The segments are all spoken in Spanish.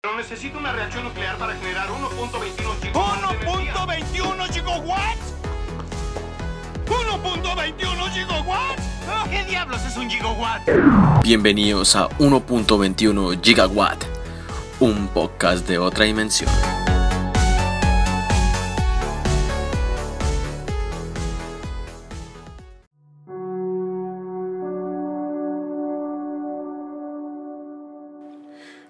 Pero necesito una reacción nuclear para generar 1.21 gigawatts. ¿1.21 gigawatts? ¿1.21 gigawatts? ¿Qué diablos es un gigawatt? Bienvenidos a 1.21 Gigawatt, un podcast de otra dimensión.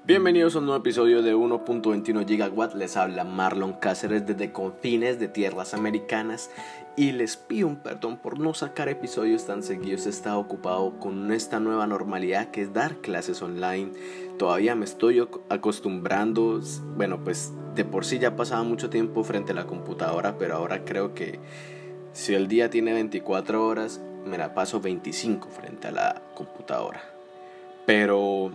Bienvenidos a un nuevo episodio de 1.21 Gigawatt. Les habla Marlon Cáceres desde confines de tierras americanas y les pido un perdón por no sacar episodios tan seguidos. He estado ocupado con esta nueva normalidad que es dar clases online. Todavía me estoy acostumbrando. Bueno, pues de por sí ya pasaba mucho tiempo frente a la computadora, pero ahora creo que si el día tiene 24 horas, me la paso 25 frente a la computadora. Pero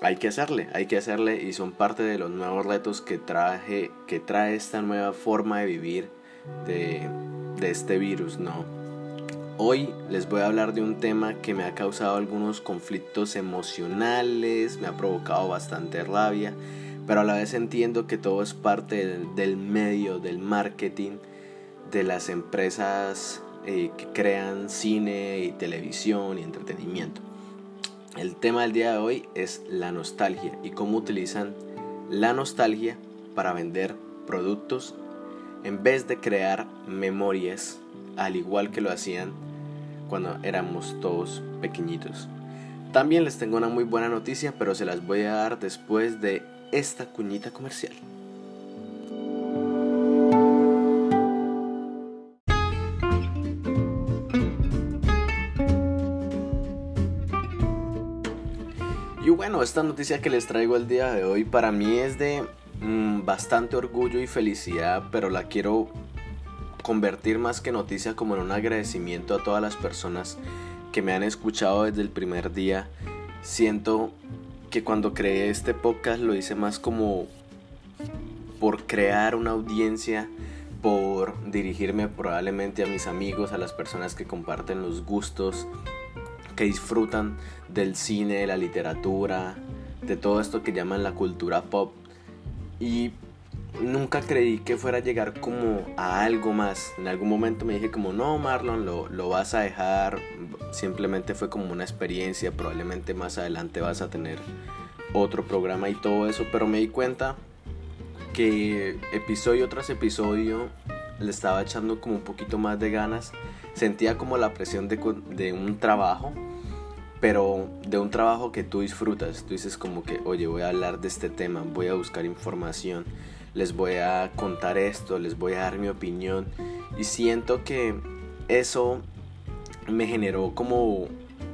hay que hacerle, hay que hacerle y son parte de los nuevos retos que traje, que trae esta nueva forma de vivir de, de este virus, ¿no? Hoy les voy a hablar de un tema que me ha causado algunos conflictos emocionales, me ha provocado bastante rabia, pero a la vez entiendo que todo es parte del, medio, del marketing, de las empresas eh, que crean cine y televisión y entretenimiento. El tema del día de hoy es la nostalgia y cómo utilizan la nostalgia para vender productos en vez de crear memorias al igual que lo hacían cuando éramos todos pequeñitos. También les tengo una muy buena noticia, pero se las voy a dar después de esta cuñita comercial. Esta noticia que les traigo el día de hoy para mí es de mm, bastante orgullo y felicidad, pero la quiero convertir más que noticia como en un agradecimiento a todas las personas que me han escuchado desde el primer día. Siento que cuando creé este podcast lo hice más como por crear una audiencia, por dirigirme probablemente a mis amigos, a las personas que comparten los gustos, que disfrutan del cine, de la literatura, de todo esto que llaman la cultura pop. Y nunca creí que fuera a llegar como a algo más. En algún momento me dije como, no, Marlon, lo, lo vas a dejar. Simplemente fue como una experiencia. Probablemente más adelante vas a tener otro programa y todo eso. Pero me di cuenta que episodio tras episodio le estaba echando como un poquito más de ganas. Sentía como la presión de, de un trabajo pero de un trabajo que tú disfrutas. Tú dices como que, oye, voy a hablar de este tema, voy a buscar información, les voy a contar esto, les voy a dar mi opinión. Y siento que eso me generó como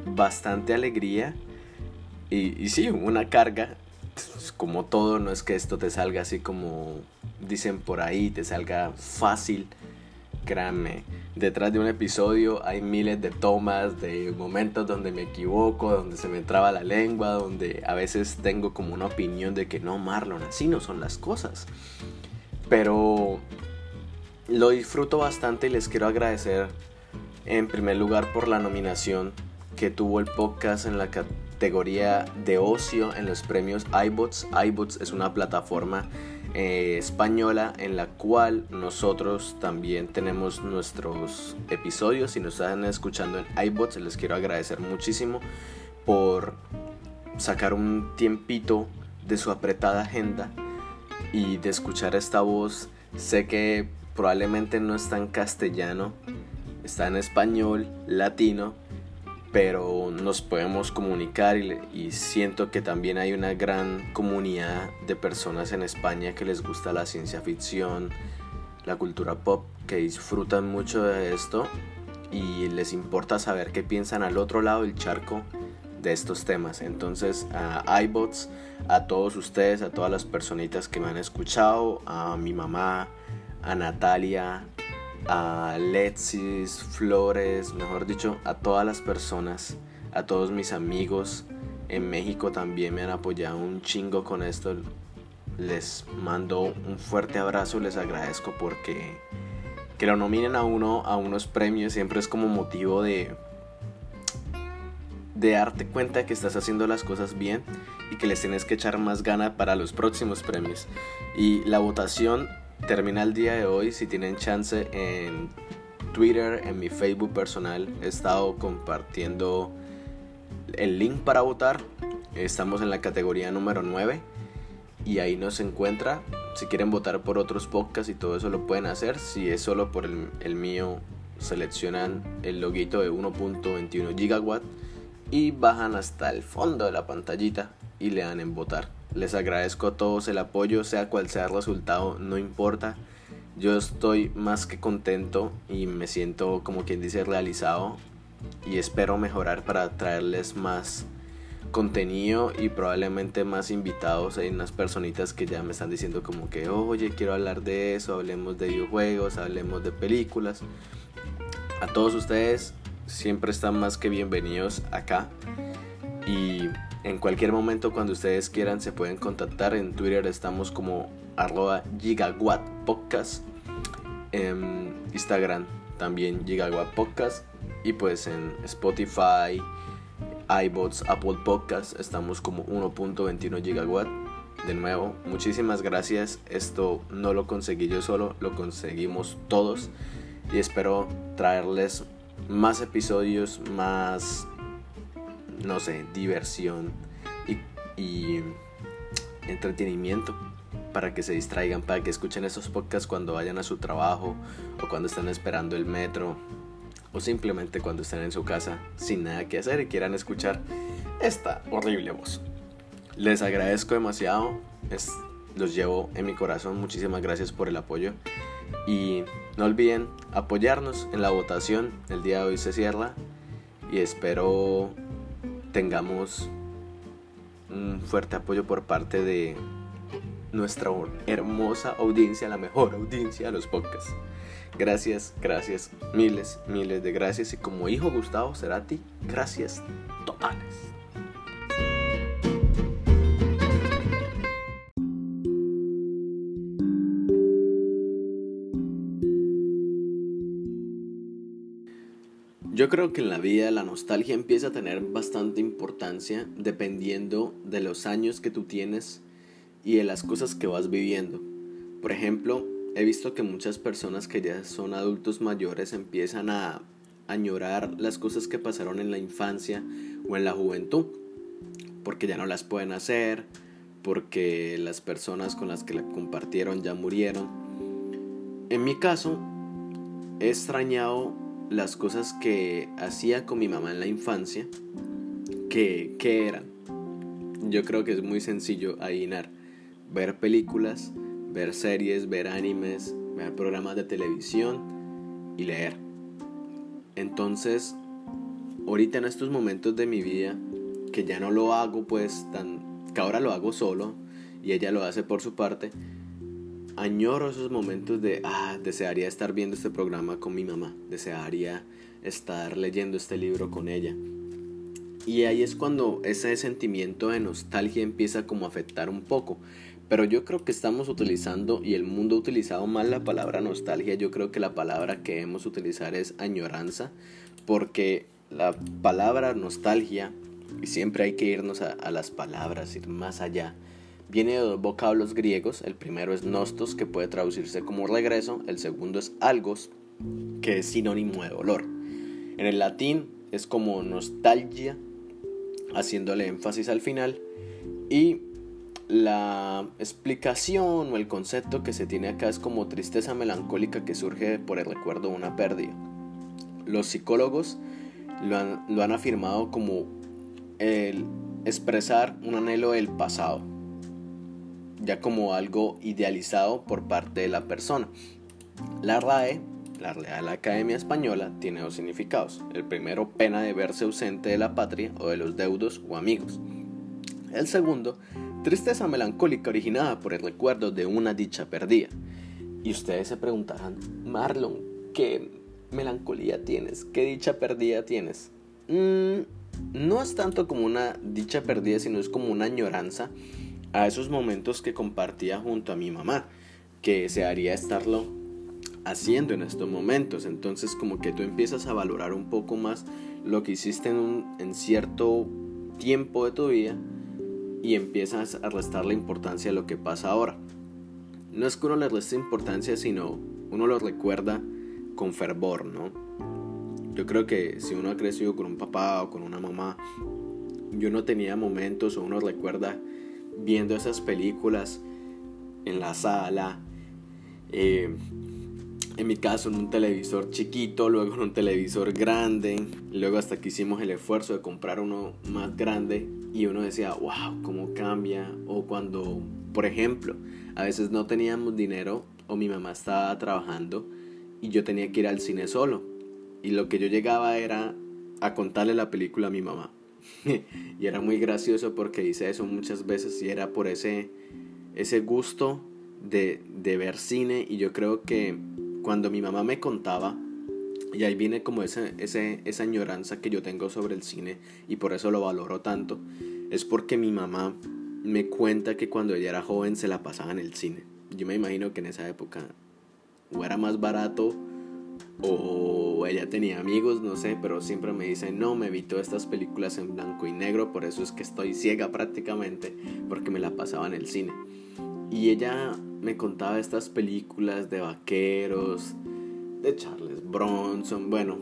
bastante alegría y, y sí, una carga. Como todo, no es que esto te salga así como dicen por ahí, te salga fácil créanme, detrás de un episodio hay miles de tomas, de momentos donde me equivoco, donde se me traba la lengua, donde a veces tengo como una opinión de que no, Marlon, así no son las cosas. Pero lo disfruto bastante y les quiero agradecer en primer lugar por la nominación que tuvo el podcast en la categoría de ocio en los premios iBots. iBots es una plataforma eh, española en la cual nosotros también tenemos nuestros episodios. Si nos están escuchando en iBots, les quiero agradecer muchísimo por sacar un tiempito de su apretada agenda y de escuchar esta voz. Sé que probablemente no está en castellano, está en español, latino, pero nos podemos comunicar y, siento que también hay una gran comunidad de personas en España que les gusta la ciencia ficción, la cultura pop, que disfrutan mucho de esto y les importa saber qué piensan al otro lado del charco de estos temas. Entonces, a iBots, a todos ustedes, a todas las personitas que me han escuchado, a mi mamá, a Natalia, a Letsis, Flores, mejor dicho, a todas las personas, a todos mis amigos en México también me han apoyado un chingo con esto. Les mando un fuerte abrazo, les agradezco porque que lo nominen a uno a unos premios siempre es como motivo de de darte cuenta que estás haciendo las cosas bien y que les tienes que echar más gana para los próximos premios. Y la votación termina el día de hoy. Si tienen chance en Twitter, en mi Facebook personal, he estado compartiendo el link para votar. Estamos en la categoría número 9 y ahí nos encuentra. Si quieren votar por otros podcasts y todo eso lo pueden hacer. Si es solo por el, el mío, seleccionan el loguito de 1.21 gigawatt y bajan hasta el fondo de la pantallita y le dan en votar. Les agradezco a todos el apoyo, sea cual sea el resultado, no importa. Yo estoy más que contento y me siento como quien dice realizado y espero mejorar para traerles más contenido y probablemente más invitados. Hay unas personitas que ya me están diciendo como que, oye, quiero hablar de eso, hablemos de videojuegos, hablemos de películas. A todos ustedes siempre están más que bienvenidos acá y en cualquier momento cuando ustedes quieran se pueden contactar. En Twitter estamos como arroba gigawatt podcast. En Instagram también gigawatt podcast. Y pues en Spotify, iBots, Apple Podcast estamos como 1.21 gigawatt. De nuevo, muchísimas gracias. Esto no lo conseguí yo solo, lo conseguimos todos. Y espero traerles más episodios, más no sé, diversión y, entretenimiento para que se distraigan, para que escuchen esos podcasts cuando vayan a su trabajo o cuando están esperando el metro o simplemente cuando estén en su casa sin nada que hacer y quieran escuchar esta horrible voz. Les agradezco demasiado, los llevo en mi corazón, muchísimas gracias por el apoyo y no olviden apoyarnos en la votación, el día de hoy se cierra y espero tengamos un fuerte apoyo por parte de nuestra hermosa audiencia, la mejor audiencia de los podcasts. Gracias, gracias, miles, miles de gracias. Y como hijo Gustavo Cerati, gracias totales. Yo creo que en la vida la nostalgia empieza a tener bastante importancia dependiendo de los años que tú tienes y de las cosas que vas viviendo. Por ejemplo, he visto que muchas personas que ya son adultos mayores empiezan a añorar las cosas que pasaron en la infancia o en la juventud, porque ya no las pueden hacer, porque las personas con las que la compartieron ya murieron. En mi caso, he extrañado las cosas que hacía con mi mamá en la infancia, que, eran. Yo creo que es muy sencillo adivinar. Ver películas, ver series, ver animes, ver programas de televisión y leer. Entonces, ahorita en estos momentos de mi vida, que ya no lo hago pues tan... que ahora lo hago solo y ella lo hace por su parte, añoro esos momentos de, ah, desearía estar viendo este programa con mi mamá, desearía estar leyendo este libro con ella. Y ahí es cuando ese sentimiento de nostalgia empieza como a afectar un poco. Pero yo creo que estamos utilizando, y el mundo ha utilizado mal la palabra nostalgia, yo creo que la palabra que debemos utilizar es añoranza, porque la palabra nostalgia, y siempre hay que irnos a, a las palabras, ir más allá, Viene de dos vocablos griegos, el primero es nostos, que puede traducirse como regreso, el segundo es algos, que es sinónimo de dolor. En el latín es como nostalgia, haciéndole énfasis al final, y la explicación o el concepto que se tiene acá es como tristeza melancólica que surge por el recuerdo de una pérdida. Los psicólogos lo han, afirmado como el expresar un anhelo del pasado ya como algo idealizado por parte de la persona. La RAE, la Real Academia Española, tiene dos significados. El primero, pena de verse ausente de la patria o de los deudos o amigos. El segundo, tristeza melancólica originada por el recuerdo de una dicha perdida. Y ustedes se preguntarán, Marlon, ¿qué melancolía tienes? ¿Qué dicha perdida tienes? Mm, no es tanto como una dicha perdida, sino es como una añoranza a esos momentos que compartía junto a mi mamá, que se haría estarlo haciendo en estos momentos. Entonces como que tú empiezas a valorar un poco más lo que hiciste en, un, en cierto tiempo de tu vida y empiezas a restar la importancia de lo que pasa ahora. No es que uno le reste importancia, sino uno lo recuerda con fervor, ¿no? Yo creo que si uno ha crecido con un papá o con una mamá, yo no tenía momentos o uno recuerda viendo esas películas en la sala, eh, en mi caso en un televisor chiquito, luego en un televisor grande, luego hasta que hicimos el esfuerzo de comprar uno más grande y uno decía, wow, cómo cambia. O cuando, por ejemplo, a veces no teníamos dinero o mi mamá estaba trabajando y yo tenía que ir al cine solo. Y lo que yo llegaba era a contarle la película a mi mamá. y era muy gracioso porque hice eso muchas veces y era por ese, ese gusto de, de ver cine y yo creo que cuando mi mamá me contaba, y ahí viene como ese, ese, esa añoranza que yo tengo sobre el cine y por eso lo valoro tanto, es porque mi mamá me cuenta que cuando ella era joven se la pasaba en el cine. Yo me imagino que en esa época o era más barato o ella tenía amigos, no sé, pero siempre me dice, no, me evitó estas películas en blanco y negro, por eso es que estoy ciega prácticamente, porque me la pasaba en el cine. Y ella me contaba estas películas de vaqueros, de Charles Bronson, bueno,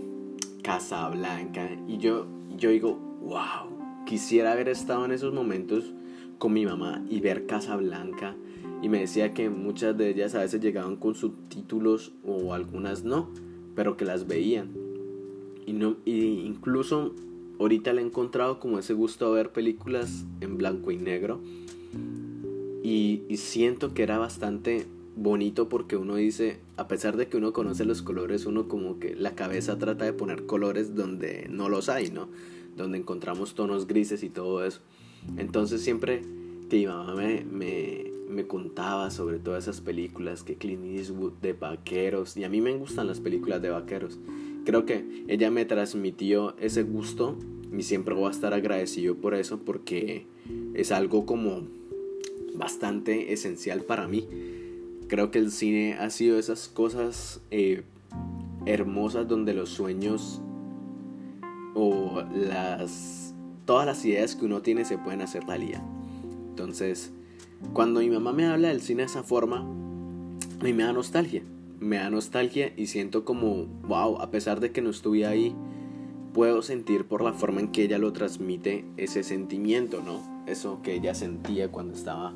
Casablanca. Y yo, yo digo, wow, quisiera haber estado en esos momentos con mi mamá y ver Casablanca. Y me decía que muchas de ellas a veces llegaban con subtítulos o algunas no, pero que las veían. Y, no, y incluso ahorita le he encontrado como ese gusto a ver películas en blanco y negro y, siento que era bastante bonito porque uno dice, a pesar de que uno conoce los colores, uno como que la cabeza trata de poner colores donde no los hay, ¿no? Donde encontramos tonos grises y todo eso. Entonces siempre que mi mamá me, me, me contaba sobre todas esas películas, que Clint Eastwood de vaqueros, y a mí me gustan las películas de vaqueros, creo que ella me transmitió ese gusto y siempre voy a estar agradecido por eso porque es algo como bastante esencial para mí. Creo que el cine ha sido esas cosas eh, hermosas donde los sueños o las todas las ideas que uno tiene se pueden hacer realidad. Entonces, cuando mi mamá me habla del cine de esa forma, a mí me da nostalgia. Me da nostalgia y siento como, wow, a pesar de que no estuve ahí, puedo sentir por la forma en que ella lo transmite ese sentimiento, ¿no? Eso que ella sentía cuando estaba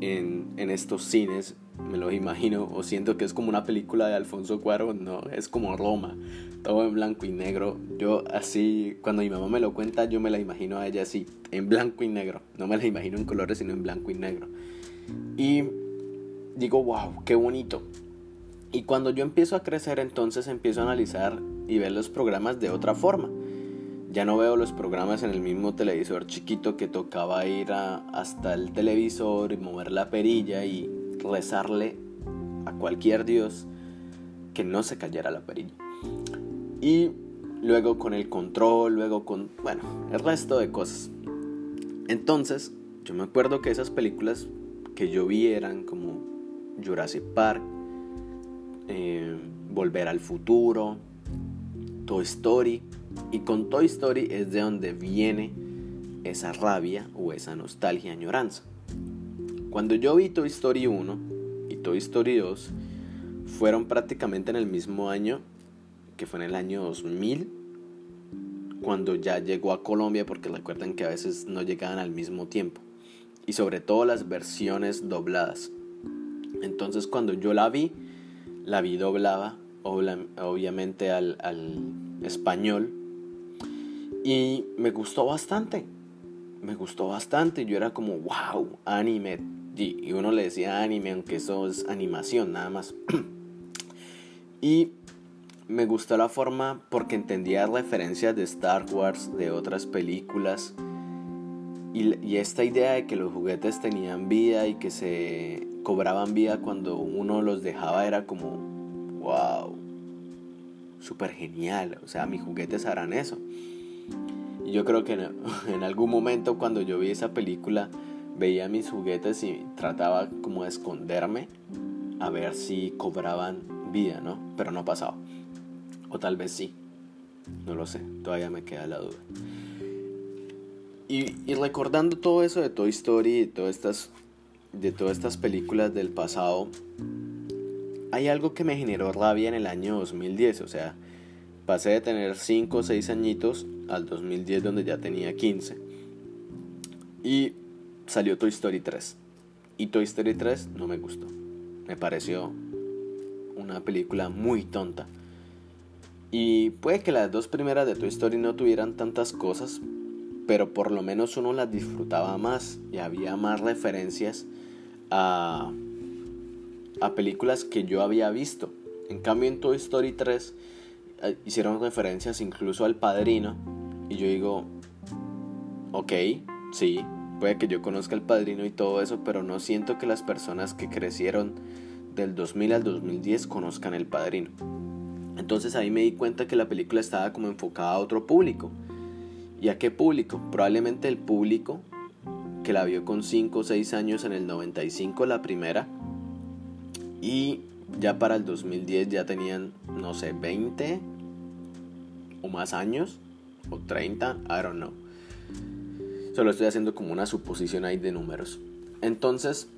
en, en estos cines, me lo imagino, o siento que es como una película de Alfonso Cuarón, no, es como Roma, todo en blanco y negro. Yo así, cuando mi mamá me lo cuenta, yo me la imagino a ella así, en blanco y negro, no me la imagino en colores, sino en blanco y negro. Y digo, wow, qué bonito. Y cuando yo empiezo a crecer, entonces empiezo a analizar y ver los programas de otra forma. Ya no veo los programas en el mismo televisor chiquito que tocaba ir hasta el televisor y mover la perilla y rezarle a cualquier dios que no se cayera la perilla. Y luego con el control, luego con, bueno, el resto de cosas. Entonces, yo me acuerdo que esas películas que yo vi eran como Jurassic Park, eh, Volver al Futuro, Toy Story. Y con Toy Story es de donde viene esa rabia o esa nostalgia, añoranza. Cuando yo vi Toy Story 1 y Toy Story 2, fueron prácticamente en el mismo año, que fue en el año 2000, cuando ya llegó a Colombia, porque recuerden que a veces no llegaban al mismo tiempo. Y sobre todo las versiones dobladas. Entonces cuando yo la vi, la vi doblada, obviamente al español. Y me gustó bastante. Me gustó bastante. Yo era como, wow, anime. Y uno le decía anime, aunque eso es animación nada más. y me gustó la forma porque entendía referencias de Star Wars, de otras películas. Y, esta idea de que los juguetes tenían vida y que se cobraban vida cuando uno los dejaba era como, wow, súper genial. O sea, mis juguetes harán eso. Y yo creo que en, algún momento cuando yo vi esa película, veía mis juguetes y trataba como de esconderme a ver si cobraban vida, ¿no? Pero no pasaba. O tal vez sí. No lo sé, todavía me queda la duda. Y, y, recordando todo eso de Toy Story y todas estas, de todas estas películas del pasado, hay algo que me generó rabia en el año 2010. O sea, pasé de tener 5 o 6 añitos al 2010 donde ya tenía 15. Y salió Toy Story 3. Y Toy Story 3 no me gustó. Me pareció una película muy tonta. Y puede que las dos primeras de Toy Story no tuvieran tantas cosas, pero por lo menos uno las disfrutaba más y había más referencias a, a películas que yo había visto. En cambio en Toy Story 3 eh, hicieron referencias incluso al padrino y yo digo, ok, sí, puede que yo conozca al padrino y todo eso, pero no siento que las personas que crecieron del 2000 al 2010 conozcan el padrino. Entonces ahí me di cuenta que la película estaba como enfocada a otro público. ¿Y a qué público? Probablemente el público que la vio con 5 o 6 años en el 95 la primera y ya para el 2010 ya tenían, no sé, 20 o más años o 30, I don't know. Solo estoy haciendo como una suposición ahí de números. Entonces,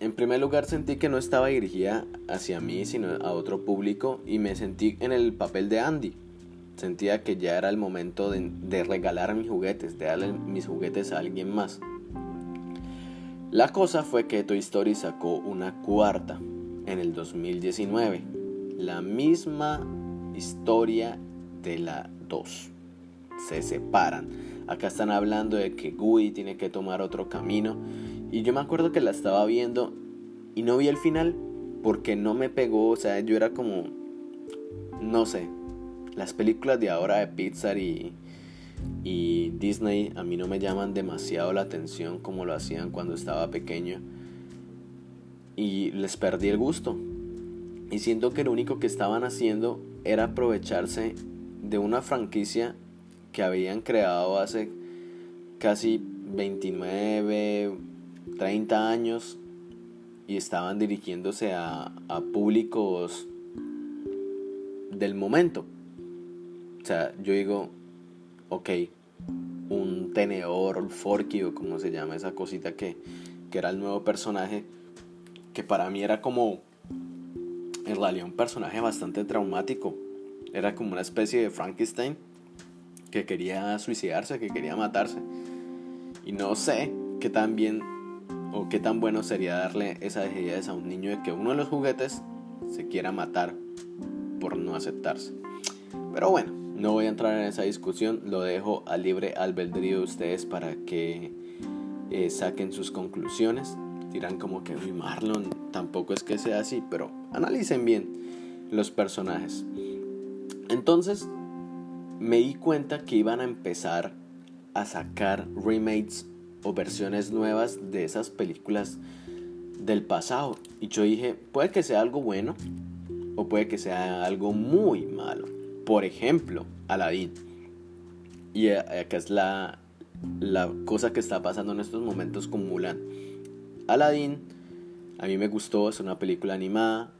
en primer lugar sentí que no estaba dirigida hacia mí, sino a otro público y me sentí en el papel de Andy. Sentía que ya era el momento de, regalar mis juguetes, de darle mis juguetes a alguien más. La cosa fue que Toy Story sacó una cuarta en el 2019. La misma historia de la 2. Se separan. Acá están hablando de que Woody tiene que tomar otro camino y yo me acuerdo que la estaba viendo y no vi el final porque no me pegó, o sea, yo era como, no sé, las películas de ahora de Pixar y, y Disney a mí no me llaman demasiado la atención como lo hacían cuando estaba pequeño y les perdí el gusto. Y siento que lo único que estaban haciendo era aprovecharse de una franquicia que habían creado hace casi 29, 30 años y estaban dirigiéndose a, a públicos del momento. O sea, yo digo, ok, un tenedor, forky o como se llama esa cosita que, que era el nuevo personaje, que para mí era como, en realidad, un personaje bastante traumático. Era como una especie de Frankenstein que quería suicidarse, que quería matarse. Y no sé qué tan bien o qué tan bueno sería darle esa dejadez a un niño de que uno de los juguetes se quiera matar por no aceptarse. Pero bueno, no voy a entrar en esa discusión, lo dejo a libre albedrío de ustedes para que eh, saquen sus conclusiones. Dirán como que Marlon tampoco es que sea así, pero analicen bien los personajes. Entonces me di cuenta que iban a empezar a sacar remakes o versiones nuevas de esas películas del pasado. Y yo dije, puede que sea algo bueno o puede que sea algo muy malo. Por ejemplo, Aladdin. Y acá es la, la cosa que está pasando en estos momentos con Mulan. Aladdin, a mí me gustó, es una película animada.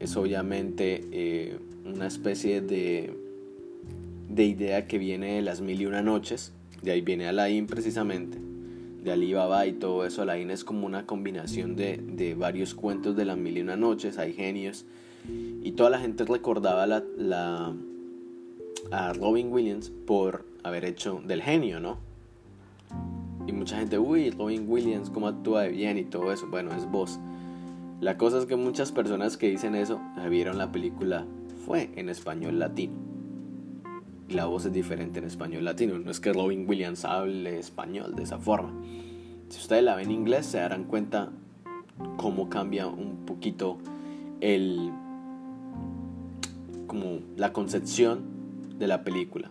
Es obviamente eh, una especie de, de idea que viene de las mil y una noches. De ahí viene Aladdin precisamente de Alibaba y todo eso. Aladdin es como una combinación de, de, varios cuentos de las mil y una noches, hay genios. Y toda la gente recordaba la, a Robin Williams por haber hecho del genio, ¿no? Y mucha gente, uy, Robin Williams, cómo actúa bien y todo eso. Bueno, es voz. La cosa es que muchas personas que dicen eso vieron la película fue en español latino la voz es diferente en español latino. No es que Robin Williams hable español de esa forma. Si ustedes la ven en inglés, se darán cuenta cómo cambia un poquito el. como la concepción de la película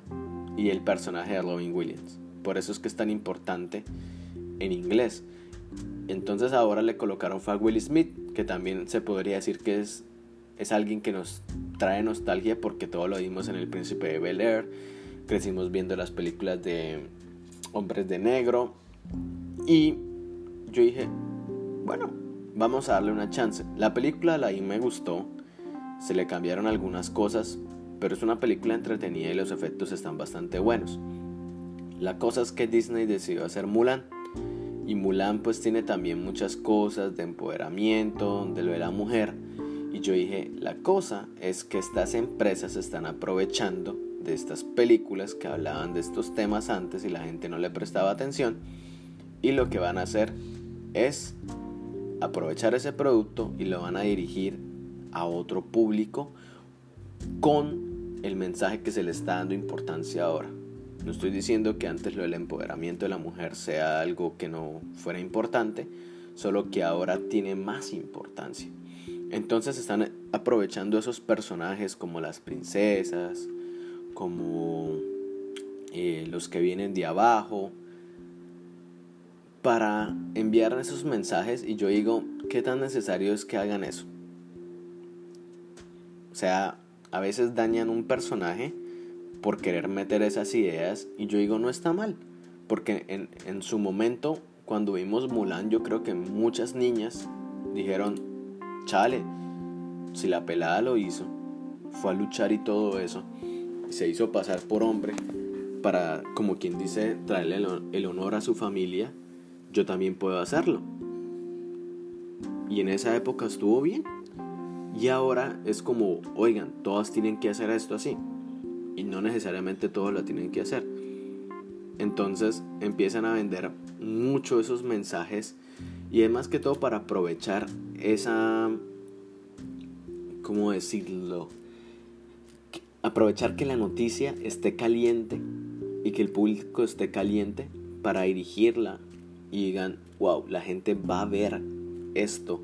y el personaje de Robin Williams. Por eso es que es tan importante en inglés. Entonces ahora le colocaron fue a Will Smith, que también se podría decir que es, es alguien que nos trae nostalgia porque todo lo vimos en El Príncipe de Bel Air. Crecimos viendo las películas de Hombres de Negro. Y yo dije, bueno, vamos a darle una chance. La película la me gustó. Se le cambiaron algunas cosas, pero es una película entretenida y los efectos están bastante buenos. La cosa es que Disney decidió hacer Mulan. Y Mulan pues tiene también muchas cosas de empoderamiento, de lo de la mujer. Y yo dije, la cosa es que estas empresas están aprovechando de estas películas que hablaban de estos temas antes y la gente no le prestaba atención. Y lo que van a hacer es aprovechar ese producto y lo van a dirigir a otro público con el mensaje que se le está dando importancia ahora. No estoy diciendo que antes lo del empoderamiento de la mujer sea algo que no fuera importante, solo que ahora tiene más importancia. Entonces están aprovechando esos personajes como las princesas, como eh, los que vienen de abajo, para enviar esos mensajes y yo digo, ¿qué tan necesario es que hagan eso? O sea, a veces dañan un personaje por querer meter esas ideas y yo digo, no está mal, porque en, en su momento, cuando vimos Mulan, yo creo que muchas niñas dijeron, chale, si la pelada lo hizo, fue a luchar y todo eso, se hizo pasar por hombre para, como quien dice, traerle el honor a su familia yo también puedo hacerlo. Y en esa época estuvo bien. Y ahora es como, oigan, todas tienen que hacer esto así. Y no necesariamente todos lo tienen que hacer. Entonces empiezan a vender mucho esos mensajes. Y es más que todo para aprovechar esa... ¿Cómo decirlo? Aprovechar que la noticia esté caliente y que el público esté caliente para dirigirla y digan, wow, la gente va a ver esto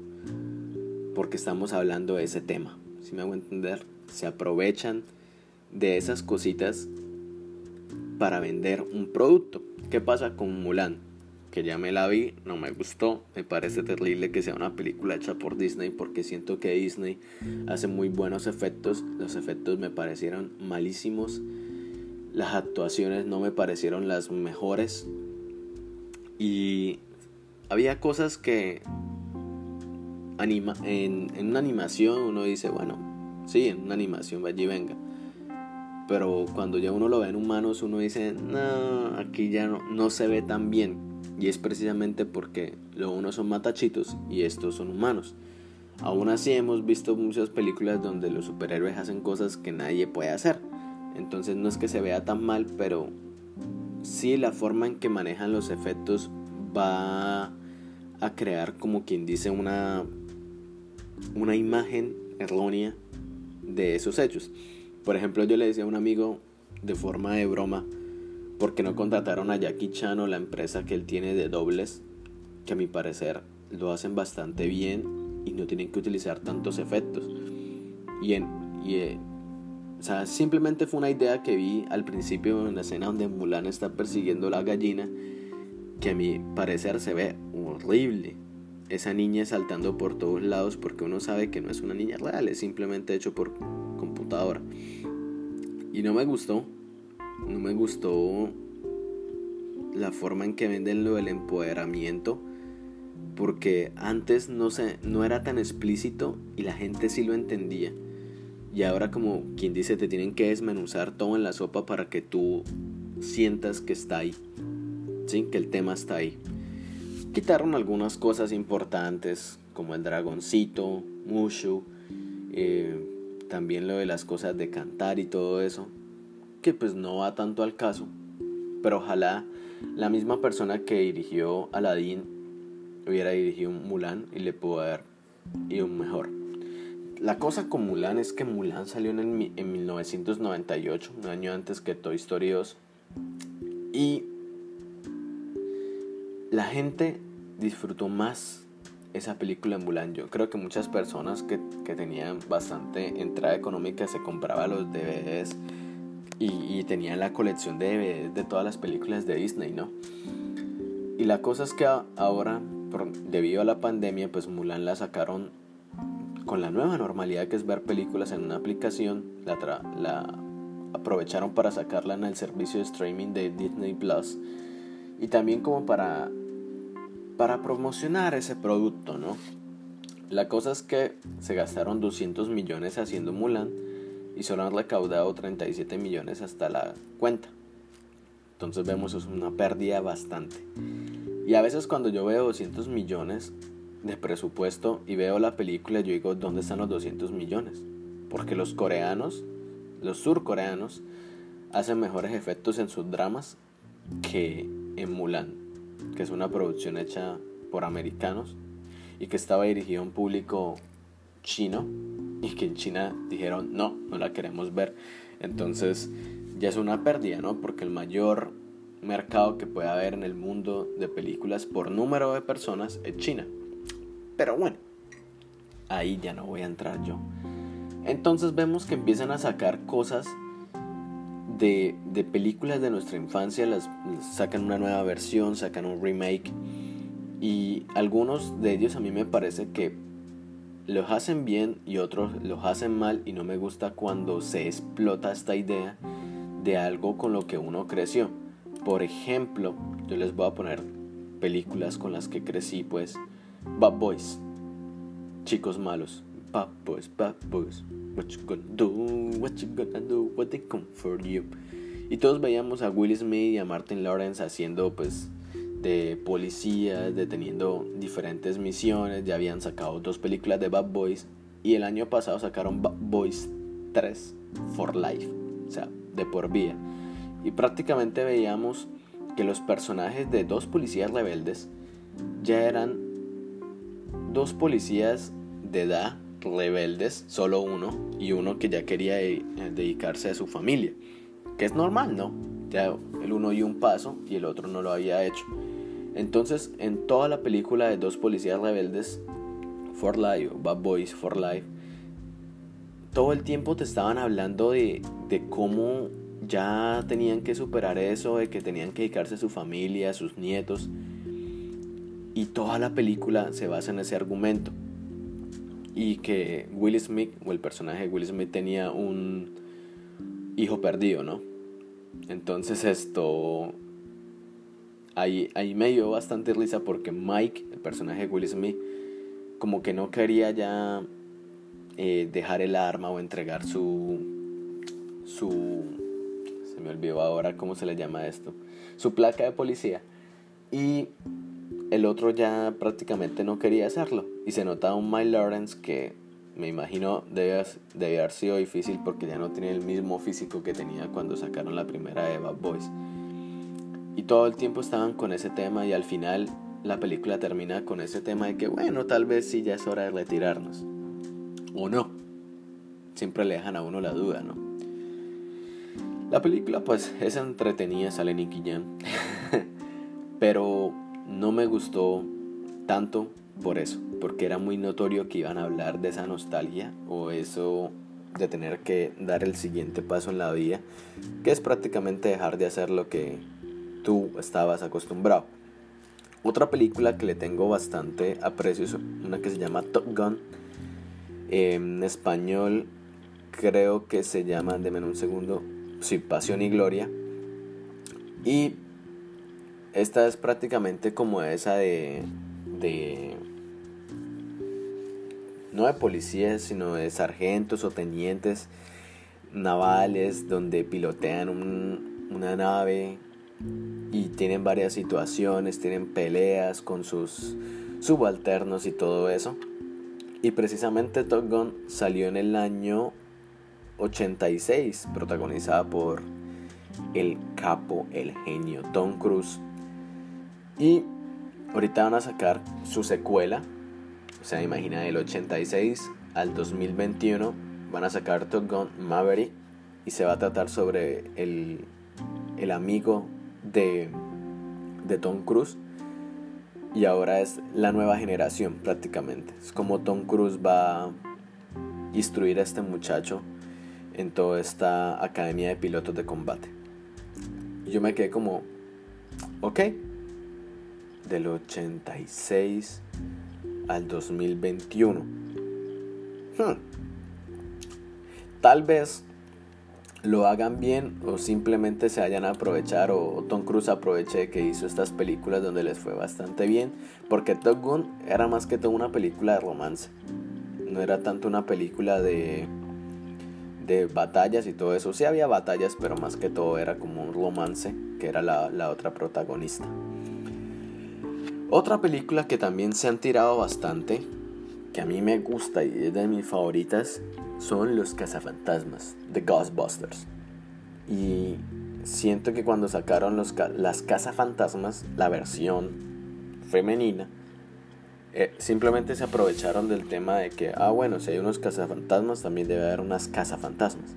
porque estamos hablando de ese tema. Si me hago entender, se aprovechan de esas cositas para vender un producto. ¿Qué pasa con Mulan? Ya me la vi, no me gustó, me parece terrible que sea una película hecha por Disney porque siento que Disney hace muy buenos efectos, los efectos me parecieron malísimos, las actuaciones no me parecieron las mejores, y había cosas que anima, en, una animación uno dice, bueno, sí, en una animación allí venga. Pero cuando ya uno lo ve en humanos, uno dice, no, aquí ya no, no se ve tan bien. Y es precisamente porque los unos son matachitos y estos son humanos. Aún así hemos visto muchas películas donde los superhéroes hacen cosas que nadie puede hacer. Entonces no es que se vea tan mal, pero sí la forma en que manejan los efectos va a crear como quien dice una una imagen errónea de esos hechos. Por ejemplo, yo le decía a un amigo de forma de broma, porque no contrataron a Jackie Chan o la empresa que él tiene de dobles, que a mi parecer lo hacen bastante bien y no tienen que utilizar tantos efectos. Y en, y, eh, o sea, simplemente fue una idea que vi al principio en la escena donde Mulan está persiguiendo la gallina, que a mi parecer se ve horrible. Esa niña saltando por todos lados porque uno sabe que no es una niña real, es simplemente hecho por computadora. Y no me gustó, no me gustó la forma en que venden lo del empoderamiento porque antes no se no era tan explícito y la gente sí lo entendía. Y ahora como quien dice, te tienen que desmenuzar todo en la sopa para que tú sientas que está ahí. ¿Sí? Que el tema está ahí. Quitaron algunas cosas importantes como el dragoncito, Mushu, eh, también lo de las cosas de cantar y todo eso, que pues no va tanto al caso. Pero ojalá la misma persona que dirigió Aladdin hubiera dirigido Mulan y le pudo haber ido mejor. La cosa con Mulan es que Mulan salió en, en 1998, un año antes que Toy Story 2. Y la gente disfrutó más esa película en Mulan. Yo creo que muchas personas que, que tenían bastante entrada económica se compraban los DVDs y, y, tenían la colección de de todas las películas de Disney, ¿no? Y la cosa es que ahora, debido a la pandemia, pues Mulan la sacaron con la nueva normalidad que es ver películas en una aplicación, la, la aprovecharon para sacarla en el servicio de streaming de Disney Plus y también como para para promocionar ese producto, ¿no? La cosa es que se gastaron 200 millones haciendo Mulan y solo han recaudado 37 millones hasta la cuenta. Entonces vemos es una pérdida bastante. Y a veces cuando yo veo 200 millones de presupuesto y veo la película, yo digo, ¿dónde están los 200 millones? Porque los coreanos, los surcoreanos, hacen mejores efectos en sus dramas que en Mulan, que es una producción hecha por americanos y que estaba dirigido a un público chino y que en China dijeron no, no la queremos ver. Entonces ya es una pérdida, ¿no? Porque el mayor mercado que puede haber en el mundo de películas por número de personas es China. Pero bueno, ahí ya no voy a entrar yo. Entonces vemos que empiezan a sacar cosas de, de películas de nuestra infancia, las, sacan una nueva versión, sacan un remake. Y algunos de ellos a mí me parece que los hacen bien y otros los hacen mal y no me gusta cuando se explota esta idea de algo con lo que uno creció. Por ejemplo, yo les voy a poner películas con las que crecí, pues Bad Boys, Chicos Malos, Bad Boys, Bad Boys, What you gonna do, what you gonna do, what they comfort you. Y todos veíamos a Will Smith y a Martin Lawrence haciendo pues de policías, deteniendo diferentes misiones, ya habían sacado dos películas de Bad Boys y el año pasado sacaron Bad Boys 3 for Life, o sea, de por vida. Y prácticamente veíamos que los personajes de dos policías rebeldes ya eran dos policías de edad rebeldes, solo uno, y uno que ya quería eh, dedicarse a su familia, que es normal, ¿no? Ya el uno dio un paso y el otro no lo había hecho. Entonces, en toda la película de dos policías rebeldes, For Life, Bad Boys For Life, todo el tiempo te estaban hablando de, de cómo ya tenían que superar eso, de que tenían que dedicarse a su familia, a sus nietos. Y toda la película se basa en ese argumento. Y que Will Smith, o el personaje de Will Smith, tenía un hijo perdido, ¿no? Entonces esto ahí, ahí me dio bastante risa porque Mike, el personaje de Will Smith, como que no quería ya eh, dejar el arma o entregar su, su, se me olvidó ahora cómo se le llama esto, su placa de policía. Y el otro ya prácticamente no quería hacerlo. Y se notaba un Mike Lawrence que me imagino debe, debe haber sido difícil porque ya no tiene el mismo físico que tenía cuando sacaron la primera de Bad Boys. Y todo el tiempo estaban con ese tema y al final la película termina con ese tema de que bueno, tal vez sí ya es hora de retirarnos. O no. Siempre le dejan a uno la duda, ¿no? La película pues es entretenida, sale Nicky Jam. Pero no me gustó tanto por eso, porque era muy notorio que iban a hablar de esa nostalgia o eso de tener que dar el siguiente paso en la vida, que es prácticamente dejar de hacer lo que tú estabas acostumbrado. Otra película que le tengo bastante aprecio es una que se llama Top Gun. En español creo que se llama, denme un segundo, sí, Pasión y Gloria. Y esta es prácticamente como esa de, de no de policías, sino de sargentos o tenientes navales donde pilotean una nave y tienen varias situaciones, tienen peleas con sus subalternos y todo eso. Y precisamente Top Gun salió en el año 86, protagonizada por el capo, el genio Tom Cruise. Y ahorita van a sacar su secuela, o sea, imagina del 86 al 2021 van a sacar Top Gun Maverick y se va a tratar sobre el, el amigo de, de Tom Cruise y ahora es la nueva generación prácticamente. Es como Tom Cruise va a instruir a este muchacho en toda esta academia de pilotos de combate. Y yo me quedé como, ok, del 86 al 2021. Hmm. Tal vez lo hagan bien o simplemente se hayan a aprovechar o Tom Cruise aproveche que hizo estas películas donde les fue bastante bien porque Top Gun era más que todo una película de romance no era tanto una película de de batallas y todo eso. Sí había batallas, pero más que todo era como un romance, que era la, la otra protagonista. Otra película que también se han tirado bastante, a mí me gusta y es de mis favoritas, son Los Cazafantasmas, The Ghostbusters. Y siento que cuando sacaron los, las Cazafantasmas, la versión femenina, eh, simplemente se aprovecharon del tema de que, ah, bueno, si hay unos cazafantasmas, también debe haber unas cazafantasmas.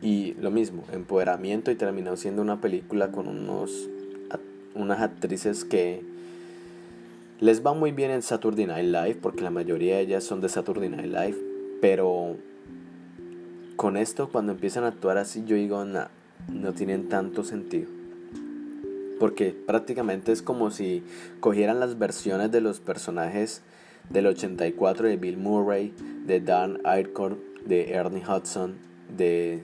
Y lo mismo, empoderamiento y terminó siendo una película con unos, unas actrices que les va muy bien en Saturday Night Live, porque la mayoría de ellas son de Saturday Night Live, pero con esto cuando empiezan a actuar así, yo digo, no, no tienen tanto sentido porque prácticamente es como si cogieran las versiones de los personajes del 84 de Bill Murray, de Dan Aykroyd, de Ernie Hudson, de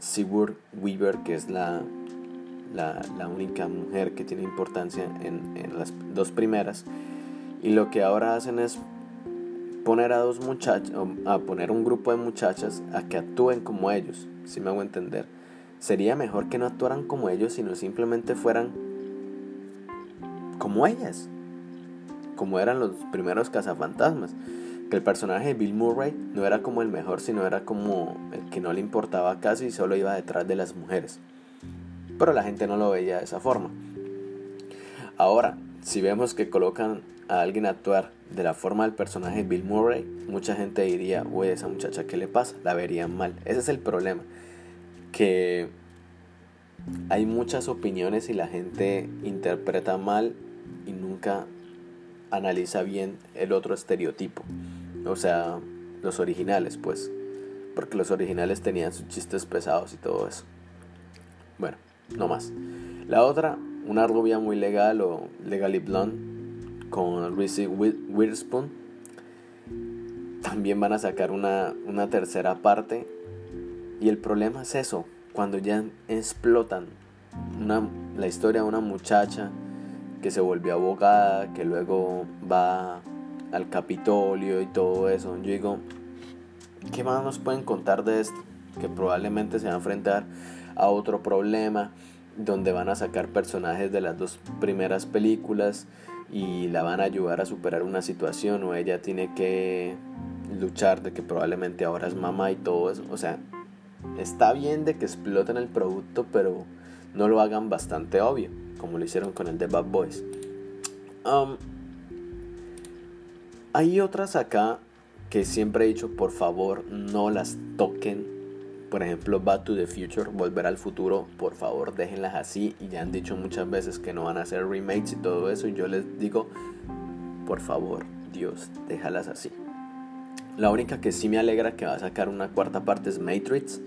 Sigurd Weaver, que es la, la, única mujer que tiene importancia en, las dos primeras, y lo que ahora hacen es poner a dos muchachos, a poner un grupo de muchachas a que actúen como ellos, si me hago entender Sería mejor que no actuaran como ellos, sino simplemente fueran como ellas, como eran los primeros cazafantasmas. Que el personaje de Bill Murray no era como el mejor, sino era como el que no le importaba casi y solo iba detrás de las mujeres. Pero la gente no lo veía de esa forma. Ahora, si vemos que colocan a alguien a actuar de la forma del personaje Bill Murray, mucha gente diría, uy, esa muchacha, ¿qué le pasa? La verían mal. Ese es el problema que hay muchas opiniones y la gente interpreta mal y nunca analiza bien el otro estereotipo. O sea, los originales, pues. Porque los originales tenían sus chistes pesados y todo eso. Bueno, no más. La otra, una rubia muy legal o legally blonde con Reese Witherspoon. También van a sacar una, una tercera parte y el problema es eso, cuando ya explotan la historia de una muchacha que se volvió abogada, que luego va al Capitolio y todo eso. Yo digo, ¿qué más nos pueden contar de esto? Que probablemente se va a enfrentar a otro problema donde van a sacar personajes de las dos primeras películas y la van a ayudar a superar una situación o ella tiene que luchar de que probablemente ahora es mamá y todo eso. O sea, está bien de que exploten el producto, pero no lo hagan bastante obvio, como lo hicieron con el de Bad Boys. Um, hay otras acá que siempre he dicho, por favor, no las toquen. Por ejemplo, Back to the Future, Volver al Futuro, por favor, déjenlas así. Y ya han dicho muchas veces que no van a hacer remakes y todo eso. Y yo les digo, por favor, Dios, déjalas así. La única que sí me alegra que va a sacar una cuarta parte es Matrix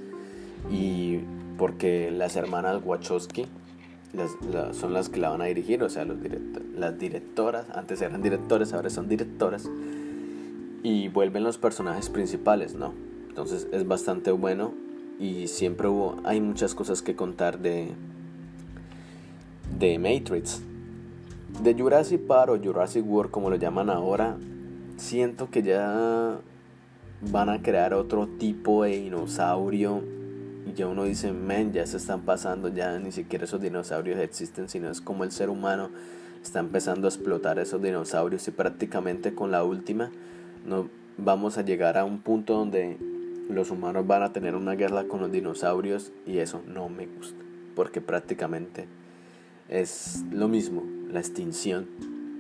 y porque las hermanas Wachowski son las que la van a dirigir, o sea, las directoras, antes eran directores, ahora son directoras, y vuelven los personajes principales, ¿no? Entonces es bastante bueno y siempre hubo, hay muchas cosas que contar de, de Matrix. De Jurassic Park o Jurassic World, como lo llaman ahora, siento que ya van a crear otro tipo de dinosaurio y ya uno dice, men, ya se están pasando, ya ni siquiera esos dinosaurios existen, sino es como el ser humano está empezando a explotar esos dinosaurios y prácticamente con la última no vamos a llegar a un punto donde los humanos van a tener una guerra con los dinosaurios y eso no me gusta, porque prácticamente es lo mismo, la extinción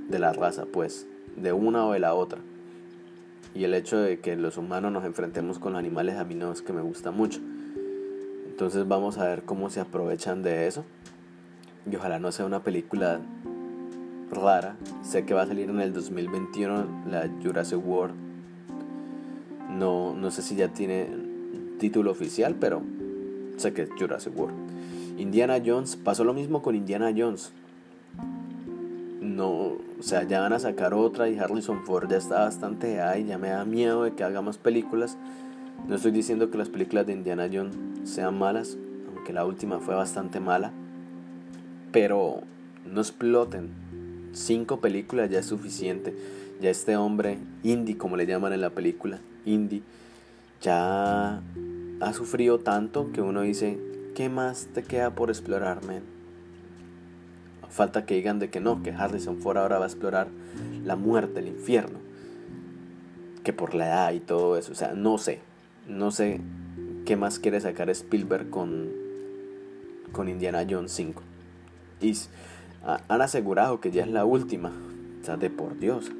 de la raza, pues, de una o de la otra. Y el hecho de que los humanos nos enfrentemos con los animales a mí no es que me gusta mucho. Entonces vamos a ver cómo se aprovechan de eso. Y ojalá no sea una película rara. Sé que va a salir en el 2021 la Jurassic World. No, no sé si ya tiene título oficial, pero sé que es Jurassic World. Indiana Jones, pasó lo mismo con Indiana Jones. No, o sea, ya van a sacar otra y Harrison Ford ya está bastante ahí, ya me da miedo de que haga más películas. No estoy diciendo que las películas de Indiana Jones sean malas, aunque la última fue bastante mala, pero no exploten. Cinco películas ya es suficiente. Ya este hombre, Indy, como le llaman en la película, Indy, ya ha sufrido tanto que uno dice, ¿qué más te queda por explorar, men? Falta que digan de que no, que Harrison Ford ahora va a explorar la muerte, el infierno. Que por la edad y todo eso. O sea, no sé. No sé qué más quiere sacar Spielberg con, con Indiana Jones 5. Y han asegurado que ya es la última. O sea, de por Dios.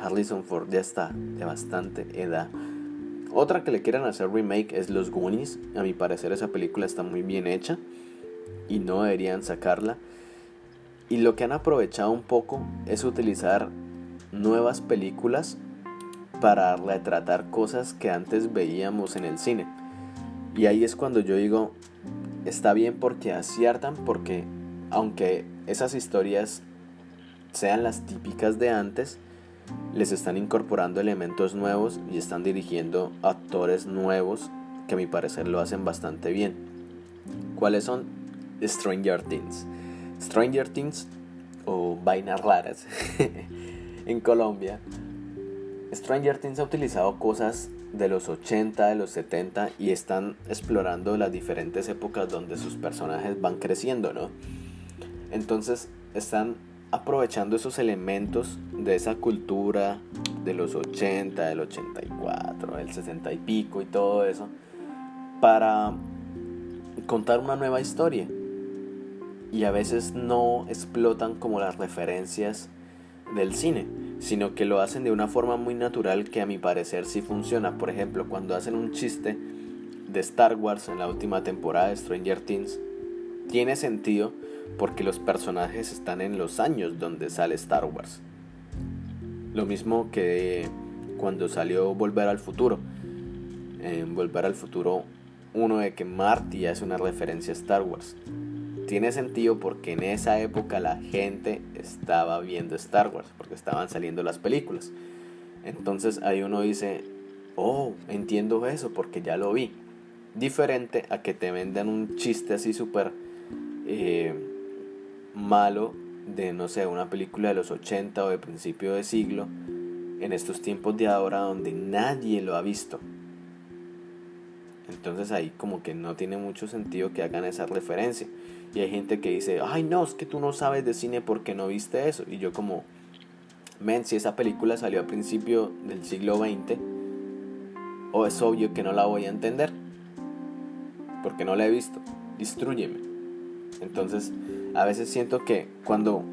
Harrison Ford ya está de bastante edad. Otra que le quieren hacer remake es Los Goonies. A mi parecer esa película está muy bien hecha y no deberían sacarla. Y lo que han aprovechado un poco es utilizar nuevas películas para retratar cosas que antes veíamos en el cine. Y ahí es cuando yo digo, está bien porque aciertan, porque aunque esas historias sean las típicas de antes, les están incorporando elementos nuevos y están dirigiendo actores nuevos que a mi parecer lo hacen bastante bien. ¿Cuáles son? Stranger Things. Stranger Things o vainas raras en Colombia. Stranger Things ha utilizado cosas de los 80, de los 70 y están explorando las diferentes épocas donde sus personajes van creciendo, ¿no? Entonces están aprovechando esos elementos de esa cultura de los 80, del 84, del 60 y pico y todo eso para contar una nueva historia. Y a veces no explotan como las referencias del cine, sino que lo hacen de una forma muy natural que a mi parecer sí funciona. Por ejemplo, cuando hacen un chiste de Star Wars en la última temporada de Stranger Things, tiene sentido porque los personajes están en los años donde sale Star Wars. Lo mismo que cuando salió Volver al Futuro. En Volver al Futuro, uno de que Marty hace una referencia a Star Wars. Tiene sentido porque en esa época la gente estaba viendo Star Wars, porque estaban saliendo las películas. Entonces ahí uno dice, oh, entiendo eso porque ya lo vi. Diferente a que te vendan un chiste así súper eh, malo de, no sé, una película de los 80 o de principio de siglo, en estos tiempos de ahora donde nadie lo ha visto. Entonces ahí como que no tiene mucho sentido que hagan esa referencia. Y hay gente que dice, ay no, es que tú no sabes de cine porque no viste eso. Y yo como, men, si esa película salió a principio del siglo XX, o es obvio que no la voy a entender. Porque no la he visto. Destruyeme. Entonces, a veces siento que cuando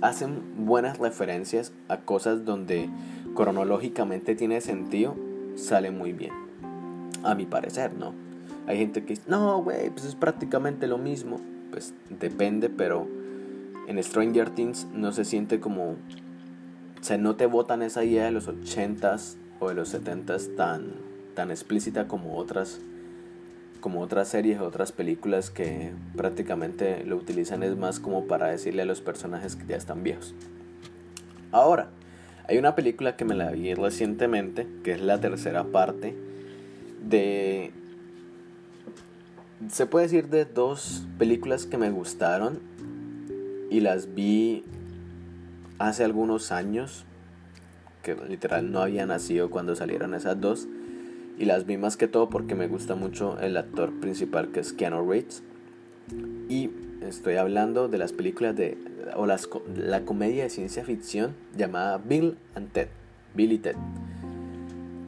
hacen buenas referencias a cosas donde cronológicamente tiene sentido, sale muy bien. A mi parecer, ¿no? Hay gente que dice, no, güey, pues es prácticamente lo mismo. Pues depende, pero en Stranger Things no se siente como... O sea, no te botan esa idea de los 80s o de los 70s tan, tan explícita como otras como otras series otras películas que prácticamente lo utilizan es más como para decirle a los personajes que ya están viejos. Ahora, hay una película que me la vi recientemente, que es la tercera parte de... Se puede decir de dos películas que me gustaron y las vi hace algunos años, que literal no había nacido cuando salieron esas dos y las vi más que todo porque me gusta mucho el actor principal que es Keanu Reeves. Y estoy hablando de las películas de o las, la comedia de ciencia ficción llamada Bill and Ted, Bill y Ted.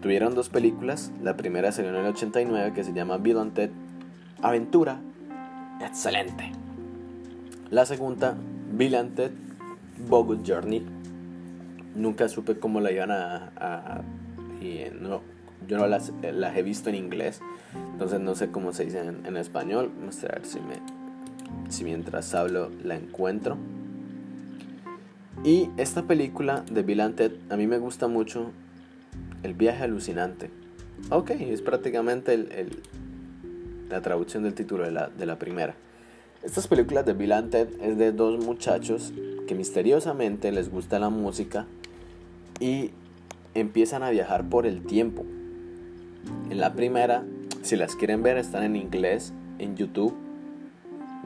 Tuvieron dos películas, la primera salió en el 89 que se llama Bill and Ted Aventura, excelente. La segunda, Bill and Ted Bogus Journey. Nunca supe cómo la iban a, a y no, yo no las, las he visto en inglés, entonces no sé cómo se dice en, español. Vamos a ver si, me, si mientras hablo la encuentro. Y esta película de Bill and Ted, a mí me gusta mucho El viaje alucinante. Ok, es prácticamente la traducción del título de la, de la primera. Estas películas de Bill and Ted es de dos muchachos que misteriosamente les gusta la música y empiezan a viajar por el tiempo. En la primera, si las quieren ver, están en inglés en YouTube.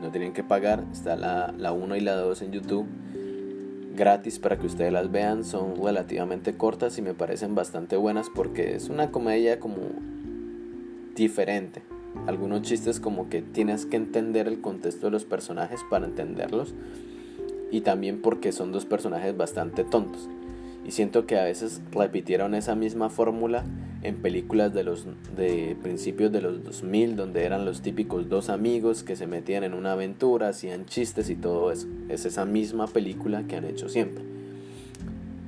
No tienen que pagar. Está la 1 y la 2 en YouTube. Gratis para que ustedes las vean. Son relativamente cortas y me parecen bastante buenas porque es una comedia como diferente. algunos chistes como que tienes que entender el contexto de los personajes para entenderlos y también porque son dos personajes bastante tontos. Y siento que a veces repitieron esa misma fórmula en películas de los de principios de los 2000 donde eran los típicos dos amigos que se metían en una aventura, hacían chistes y todo eso. Es esa misma película que han hecho siempre.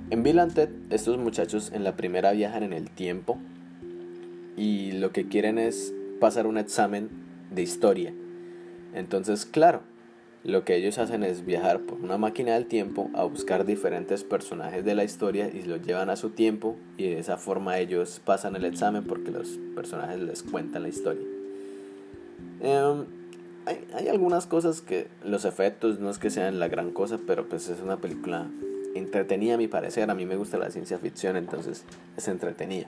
En Bill and Ted, estos muchachos en la primera viajan en el tiempo y lo que quieren es pasar un examen de historia. Entonces, claro, lo que ellos hacen es viajar por una máquina del tiempo a buscar diferentes personajes de la historia y los llevan a su tiempo y de esa forma ellos pasan el examen porque los personajes les cuentan la historia. Em, hay, algunas cosas que los efectos no es que sean la gran cosa, pero pues es una película entretenida a mi parecer. A mí me gusta la ciencia ficción, entonces es entretenida.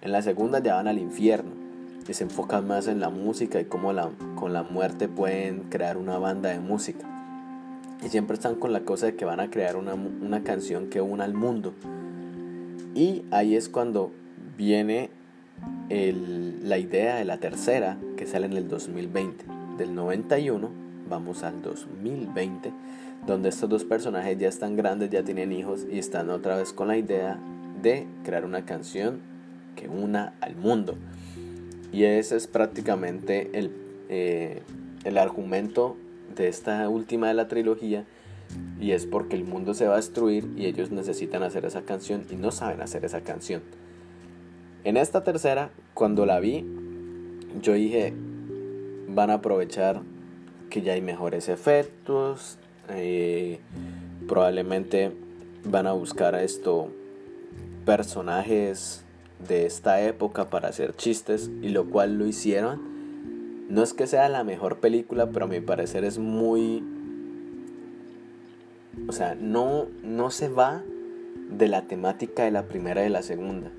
En la segunda ya van al infierno y se enfocan más en la música y cómo la, con la muerte pueden crear una banda de música. Y siempre están con la cosa de que van a crear una, una canción que una al mundo. Y ahí es cuando viene la idea de la tercera que sale en el 2020. Del 91 vamos al 2020 donde estos dos personajes ya están grandes, ya tienen hijos y están otra vez con la idea de crear una canción que una al mundo. Y ese es prácticamente el, eh, el argumento de esta última de la trilogía. Y es porque el mundo se va a destruir y ellos necesitan hacer esa canción y no saben hacer esa canción. En esta tercera, cuando la vi, yo dije, van a aprovechar que ya hay mejores efectos, eh, probablemente van a buscar esto personajes de esta época para hacer chistes y lo cual lo hicieron. No es que sea la mejor película, pero a mi parecer es muy... O sea, no, no se va de la temática de la primera y de la segunda.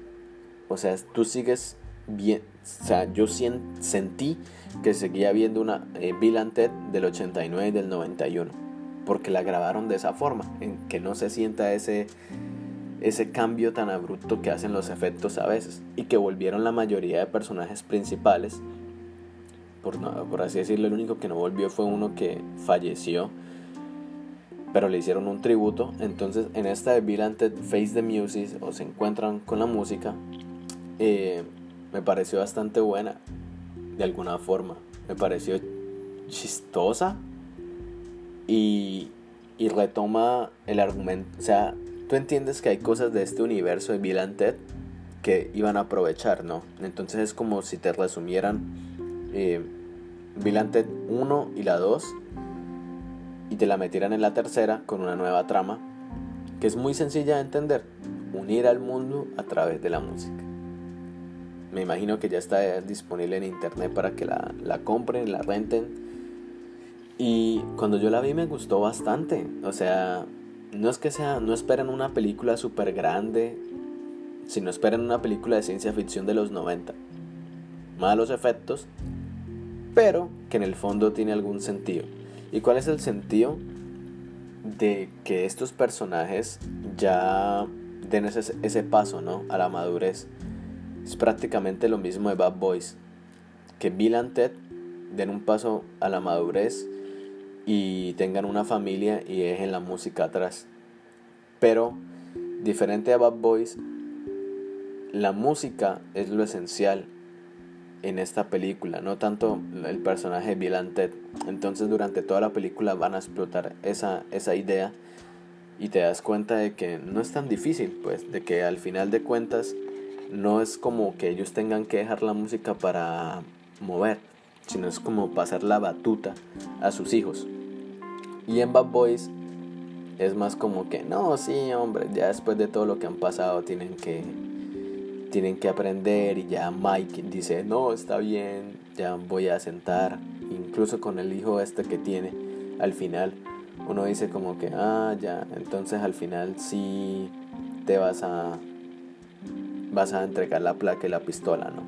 O sea, tú sigues bien... O sea, yo sentí que seguía viendo una eh, Bill and Ted del 89 y del 91 porque la grabaron de esa forma, en que no se sienta ese, ese cambio tan abrupto que hacen los efectos a veces, y que volvieron la mayoría de personajes principales, por, por así decirlo, el único que no volvió fue uno que falleció, pero le hicieron un tributo, entonces en esta de Bill Face the Music, o se encuentran con la música, eh, me pareció bastante buena, de alguna forma, me pareció chistosa, y, y retoma el argumento. O sea, tú entiendes que hay cosas de este universo de Bill and Ted que iban a aprovechar, ¿no? Entonces es como si te resumieran eh, Bill and Ted 1 y la 2 y te la metieran en la tercera con una nueva trama que es muy sencilla de entender. Unir al mundo a través de la música. Me imagino que ya está disponible en internet para que la, la compren, la renten y cuando yo la vi me gustó bastante. O sea, no es que sea, no esperen una película súper grande, sino esperen una película de ciencia ficción de los 90. Malos efectos, pero que en el fondo tiene algún sentido. ¿Y cuál es el sentido de que estos personajes ya den ese, ese paso, ¿no? A la madurez. Es prácticamente lo mismo de Bad Boys. Que Bill and Ted den un paso a la madurez y tengan una familia y dejen la música atrás. Pero, diferente a Bad Boys, la música es lo esencial en esta película, no tanto el personaje Bill and Ted. Entonces durante toda la película van a explotar esa, esa idea y te das cuenta de que no es tan difícil, pues, de que al final de cuentas no es como que ellos tengan que dejar la música para mover, sino es como pasar la batuta a sus hijos. Y en Bad Boys es más como que, no, sí, hombre, ya después de todo lo que han pasado tienen que tienen que aprender y ya Mike dice, "No, está bien, ya voy a sentar", incluso con el hijo este que tiene al final uno dice como que, "Ah, ya, entonces al final sí te vas a vas a entregar la placa y la pistola, ¿no?"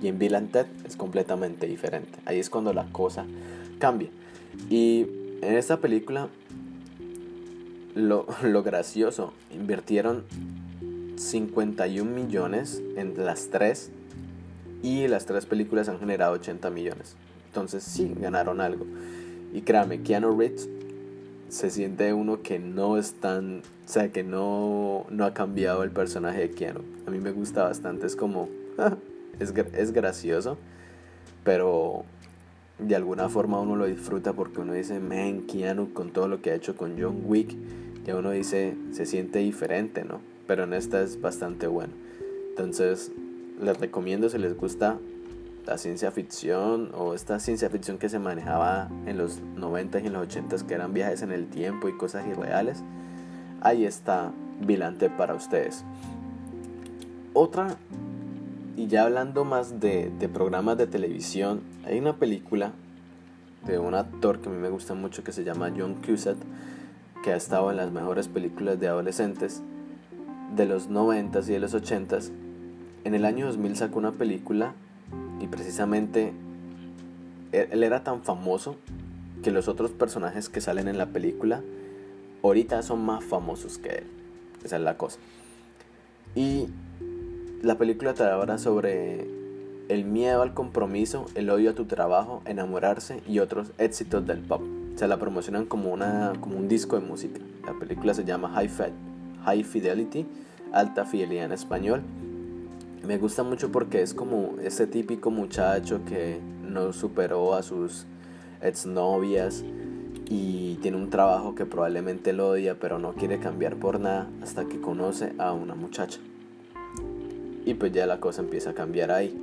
Y en Bill and Ted es completamente diferente. Ahí es cuando la cosa cambia. Y en esta película, lo, lo gracioso, invirtieron 51 millones en las tres Y las tres películas han generado 80 millones. Entonces sí, ganaron algo. Y créame, Keanu Reeves se siente uno que no es tan, o sea, que no, no ha cambiado el personaje de Keanu. A mí me gusta bastante, es como, es, es gracioso, pero de alguna forma uno lo disfruta porque uno dice, man, Keanu con todo lo que ha hecho con John Wick, ya uno dice, se siente diferente, ¿no? Pero en esta es bastante bueno. Entonces, les recomiendo si les gusta la ciencia ficción o esta ciencia ficción que se manejaba en los 90 y en los 80 que eran viajes en el tiempo y cosas irreales, ahí está Vilante para ustedes. Otra, y ya hablando más de, de programas de televisión, hay una película de un actor que a mí me gusta mucho que se llama John Cusack, que ha estado en las mejores películas de adolescentes de los 90 y de los 80 En el año 2000 sacó una película y precisamente él era tan famoso que los otros personajes que salen en la película ahorita son más famosos que él. Esa es la cosa. Y la película habla sobre el miedo al compromiso, el odio a tu trabajo, enamorarse y otros éxitos del pop. Se la promocionan como, una, como un disco de música. La película se llama High, High Fidelity, alta fidelidad en español me gusta mucho porque es como ese típico muchacho que no superó a sus exnovias y tiene un trabajo que probablemente lo odia pero no quiere cambiar por nada hasta que conoce a una muchacha. Y pues ya la cosa empieza a cambiar ahí.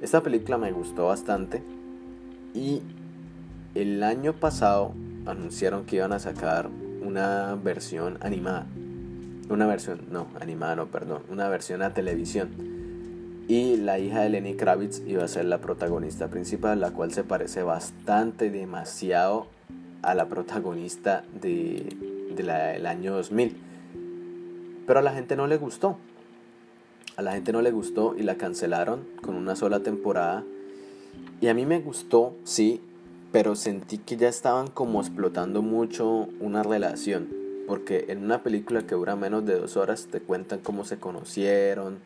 Esta película me gustó bastante y el año pasado anunciaron que iban a sacar una versión animada. Una versión, no, animada no, perdón, una versión a televisión y la hija de Lenny Kravitz iba a ser la protagonista principal, la cual se parece bastante, demasiado a la protagonista de, del año 2000. Pero a la gente no le gustó. A la gente no le gustó y la cancelaron con una sola temporada. Y a mí me gustó, sí, pero sentí que ya estaban como explotando mucho una relación. Porque en una película que dura menos de dos horas te cuentan cómo se conocieron,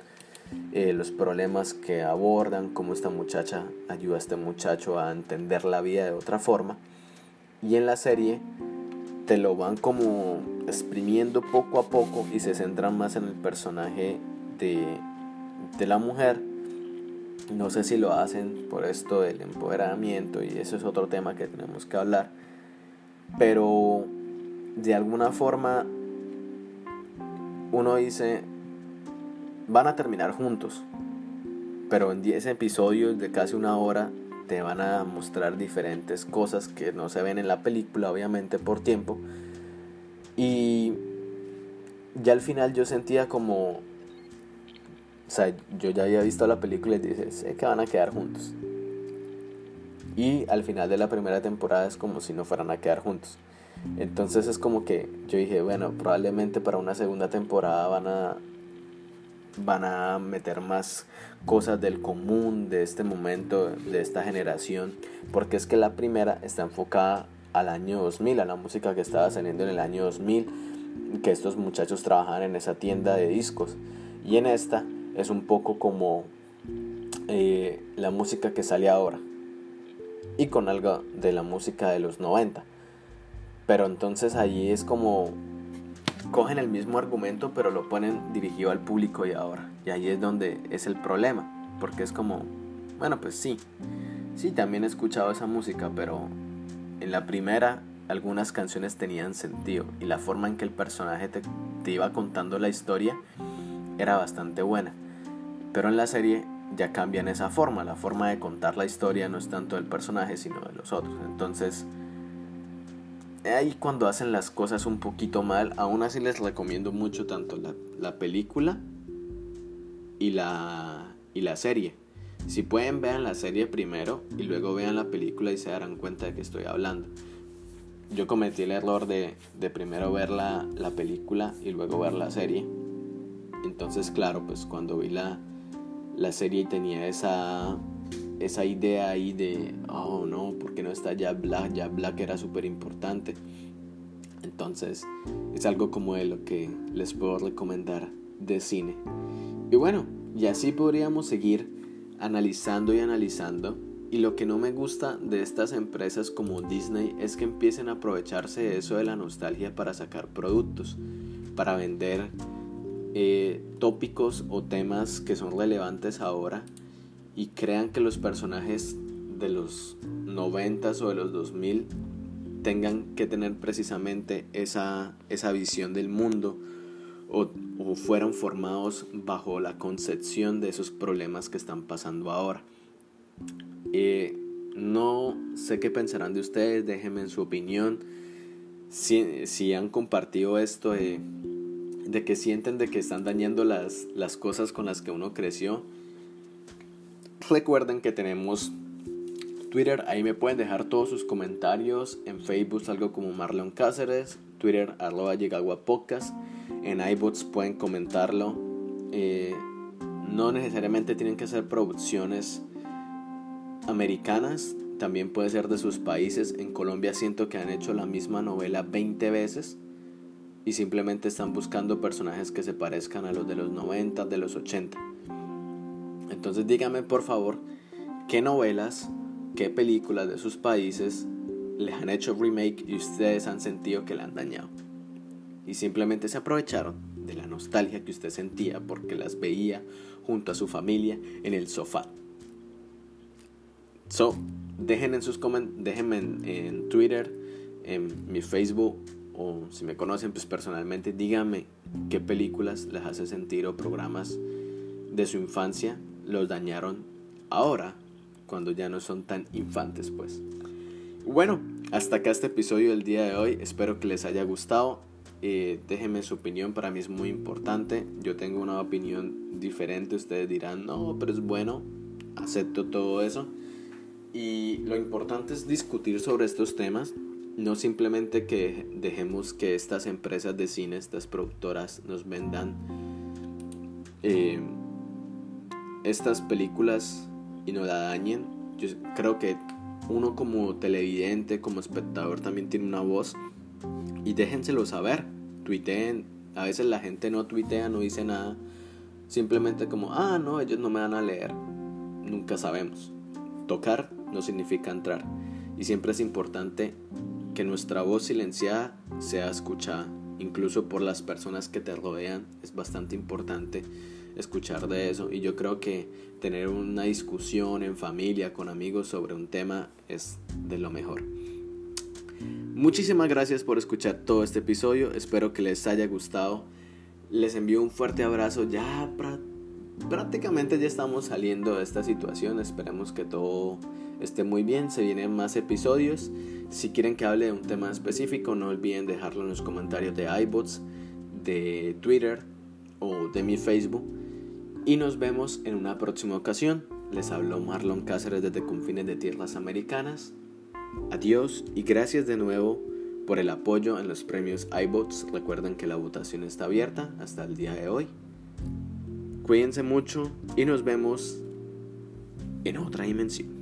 eh, los problemas que abordan, cómo esta muchacha ayuda a este muchacho a entender la vida de otra forma. Y en la serie te lo van como exprimiendo poco a poco y se centran más en el personaje de, la mujer. No sé si lo hacen por esto del empoderamiento y eso es otro tema que tenemos que hablar. Pero de alguna forma uno dice, van a terminar juntos. Pero en 10 episodios de casi una hora te van a mostrar diferentes cosas que no se ven en la película, obviamente por tiempo. Y ya al final yo sentía como... O sea, yo ya había visto la película y dije, sé que van a quedar juntos. Y al final de la primera temporada es como si no fueran a quedar juntos. Entonces es como que yo dije, bueno, probablemente para una segunda temporada van a van a meter más cosas del común de este momento, de esta generación, porque es que la primera está enfocada al año 2000, a la música que estaba saliendo en el año 2000, que estos muchachos trabajaban en esa tienda de discos. Y en esta es un poco como eh, la música que sale ahora, y con algo de la música de los 90. Pero entonces allí es como cogen el mismo argumento pero lo ponen dirigido al público y ahora. Y ahí es donde es el problema, porque es como, bueno, pues sí, sí, también he escuchado esa música, pero en la primera algunas canciones tenían sentido y la forma en que el personaje te, te iba contando la historia era bastante buena. Pero en la serie ya cambian esa forma, la forma de contar la historia no es tanto del personaje sino de los otros. Entonces, ahí cuando hacen las cosas un poquito mal, aún así les recomiendo mucho tanto la, película y la, y la serie. Si pueden, vean la serie primero y luego vean la película y se darán cuenta de que estoy hablando. Yo cometí el error de, de primero ver la, la, película y luego ver la serie. Entonces, claro, pues cuando vi la, la serie tenía esa esa idea ahí de, oh no, ¿por qué no está ya Black? Ya Black era súper importante. Entonces, es algo como de lo que les puedo recomendar de cine. Y bueno, y así podríamos seguir analizando y analizando. Y lo que no me gusta de estas empresas como Disney es que empiecen a aprovecharse de eso de la nostalgia para sacar productos, para vender eh, tópicos o temas que son relevantes ahora y crean que los personajes de los 90 o de los 2000 tengan que tener precisamente esa, esa visión del mundo o, fueron formados bajo la concepción de esos problemas que están pasando ahora. Eh, no sé qué pensarán de ustedes, déjenme en su opinión. Si, si han compartido esto de, de, que sienten de que están dañando las, las cosas con las que uno creció, recuerden que tenemos Twitter, ahí me pueden dejar todos sus comentarios. En Facebook algo como Marlon Cáceres, Twitter arroba llegagua podcast. En iBots pueden comentarlo. Eh, no necesariamente tienen que ser producciones americanas, también puede ser de sus países. En Colombia siento que han hecho la misma novela 20 veces y simplemente están buscando personajes que se parezcan a los de los 90, de los 80. Entonces díganme por favor qué novelas qué películas de sus países les han hecho remake y ustedes han sentido que le han dañado. Y simplemente se aprovecharon de la nostalgia que usted sentía porque las veía junto a su familia en el sofá. So, dejen en sus déjenme en, Twitter, en mi Facebook o si me conocen pues personalmente, díganme qué películas les hace sentir o programas de su infancia los dañaron ahora cuando ya no son tan infantes pues. Bueno, hasta acá este episodio del día de hoy, espero que les haya gustado. Eh, déjenme su opinión, para mí es muy importante. Yo tengo una opinión diferente, ustedes dirán, no, pero es bueno, acepto todo eso. Y lo importante es discutir sobre estos temas, no simplemente que dejemos que estas empresas de cine, estas productoras nos vendan eh, estas películas y no la dañen. Yo creo que uno como televidente, como espectador también tiene una voz y déjenselo saber, tuiteen. A veces la gente no tuitea, no dice nada, simplemente como, ah, no, ellos no me van a leer. Nunca sabemos. Tocar no significa entrar y siempre es importante que nuestra voz silenciada sea escuchada, incluso por las personas que te rodean, es bastante importante escuchar de eso y yo creo que tener una discusión en familia, con amigos sobre un tema es de lo mejor. Muchísimas gracias por escuchar todo este episodio, espero que les haya gustado. Les envío un fuerte abrazo, ya prácticamente ya estamos saliendo de esta situación, esperemos que todo esté muy bien, se vienen más episodios. Si quieren que hable de un tema específico, no olviden dejarlo en los comentarios de iBots, de Twitter o de mi Facebook y nos vemos en una próxima ocasión. Les habló Marlon Cáceres desde Confines de Tierras Americanas. Adiós y gracias de nuevo por el apoyo en los premios iBots. Recuerden que la votación está abierta hasta el día de hoy. Cuídense mucho y nos vemos en otra dimensión.